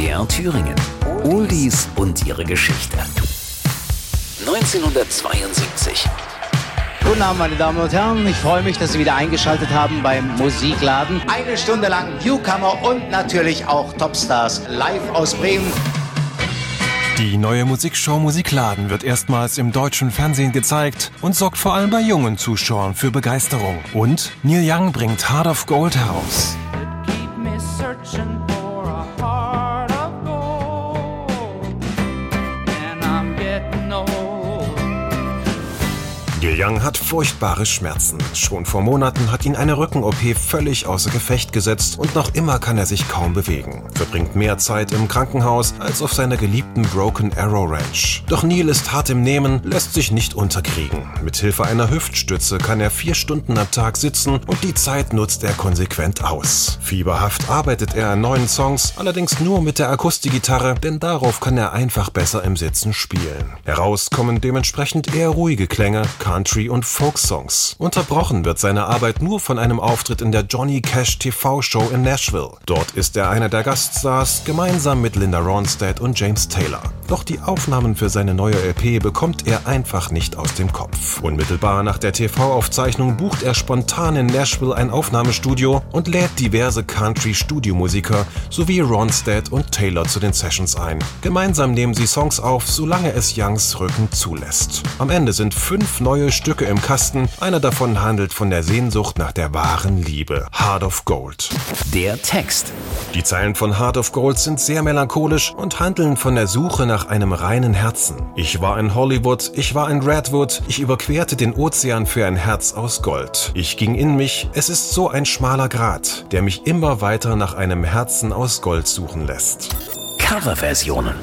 MDR Thüringen. Oldies und ihre Geschichte. 1972. Guten Abend, meine Damen und Herren. Ich freue mich, dass Sie wieder eingeschaltet haben beim Musikladen. Eine Stunde lang Newcomer und natürlich auch Topstars live aus Bremen. Die neue Musikshow Musikladen wird erstmals im deutschen Fernsehen gezeigt und sorgt vor allem bei jungen Zuschauern für Begeisterung. Und Neil Young bringt Heart of Gold heraus. Young hat furchtbare Schmerzen. Schon vor Monaten hat ihn eine Rücken-OP völlig außer Gefecht gesetzt und noch immer kann er sich kaum bewegen. Verbringt mehr Zeit im Krankenhaus als auf seiner geliebten Broken Arrow Ranch. Doch Neil ist hart im Nehmen, lässt sich nicht unterkriegen. Mit Hilfe einer Hüftstütze kann er vier Stunden am Tag sitzen und die Zeit nutzt er konsequent aus. Fieberhaft arbeitet er an neuen Songs, allerdings nur mit der Akustikgitarre, denn darauf kann er einfach besser im Sitzen spielen. Heraus kommen dementsprechend eher ruhige Klänge, Country- und Folk-Songs. Unterbrochen wird seine Arbeit nur von einem Auftritt in der Johnny Cash TV-Show in Nashville. Dort ist er einer der Gaststars, gemeinsam mit Linda Ronstadt und James Taylor. Doch die Aufnahmen für seine neue LP bekommt er einfach nicht aus dem Kopf. Unmittelbar nach der TV-Aufzeichnung bucht er spontan in Nashville ein Aufnahmestudio und lädt diverse Country-Studiomusiker sowie Ronstadt und Taylor zu den Sessions ein. Gemeinsam nehmen sie Songs auf, solange es Youngs Rücken zulässt. Am Ende sind fünf neue Stücke im Kasten. Einer davon handelt von der Sehnsucht nach der wahren Liebe. Heart of Gold. Der Text. Die Zeilen von Heart of Gold sind sehr melancholisch und handeln von der Suche nach einem reinen Herzen. Ich war in Hollywood, ich war in Redwood, ich überquerte den Ozean für ein Herz aus Gold. Ich ging in mich, es ist so ein schmaler Grat, der mich immer weiter nach einem Herzen aus Gold suchen lässt. Coverversionen.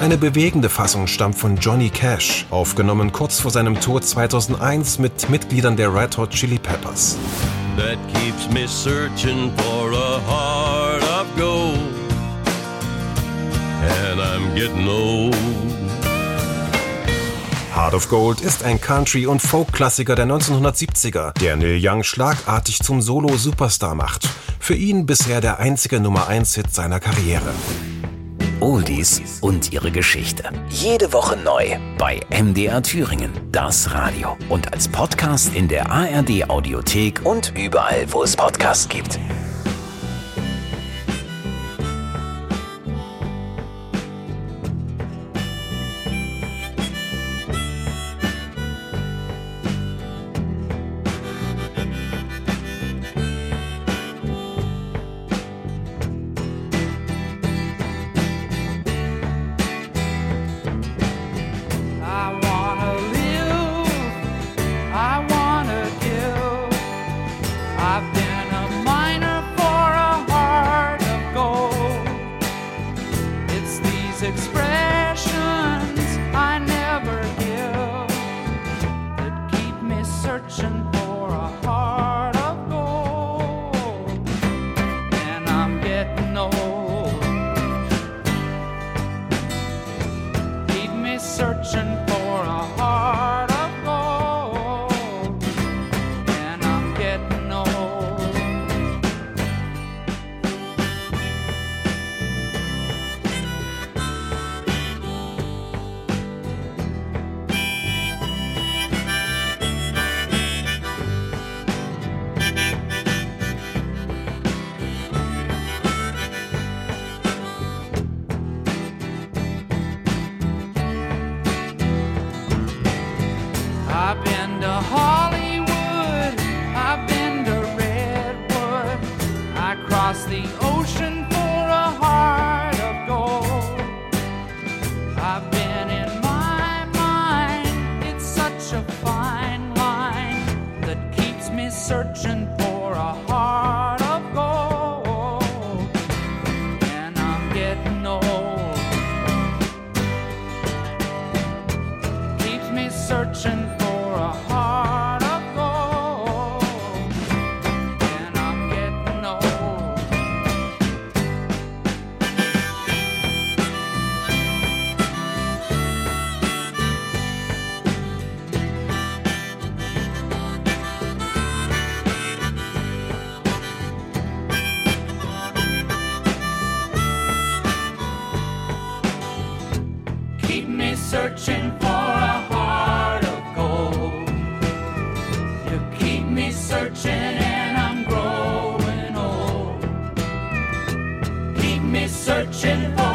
Eine bewegende Fassung stammt von Johnny Cash, aufgenommen kurz vor seinem Tod 2001 mit Mitgliedern der Red Hot Chili Peppers. That keeps me searching for a heart I'm getting old. Heart of Gold ist ein Country- und Folk-Klassiker der 1970er, der Neil Young schlagartig zum Solo-Superstar macht. Für ihn bisher der einzige Nummer 1-Hit seiner Karriere. Oldies und ihre Geschichte. Jede Woche neu bei MDR Thüringen, das Radio. Und als Podcast in der ARD Audiothek und überall, wo es Podcasts gibt. Watch the ocean for a heart of gold. I've been in my mind, it's such a fine line that keeps me searching for a heart of gold. And I'm getting old, keeps me searching. searching for a heart of gold. You keep me searching and I'm growing old. Keep me searching for.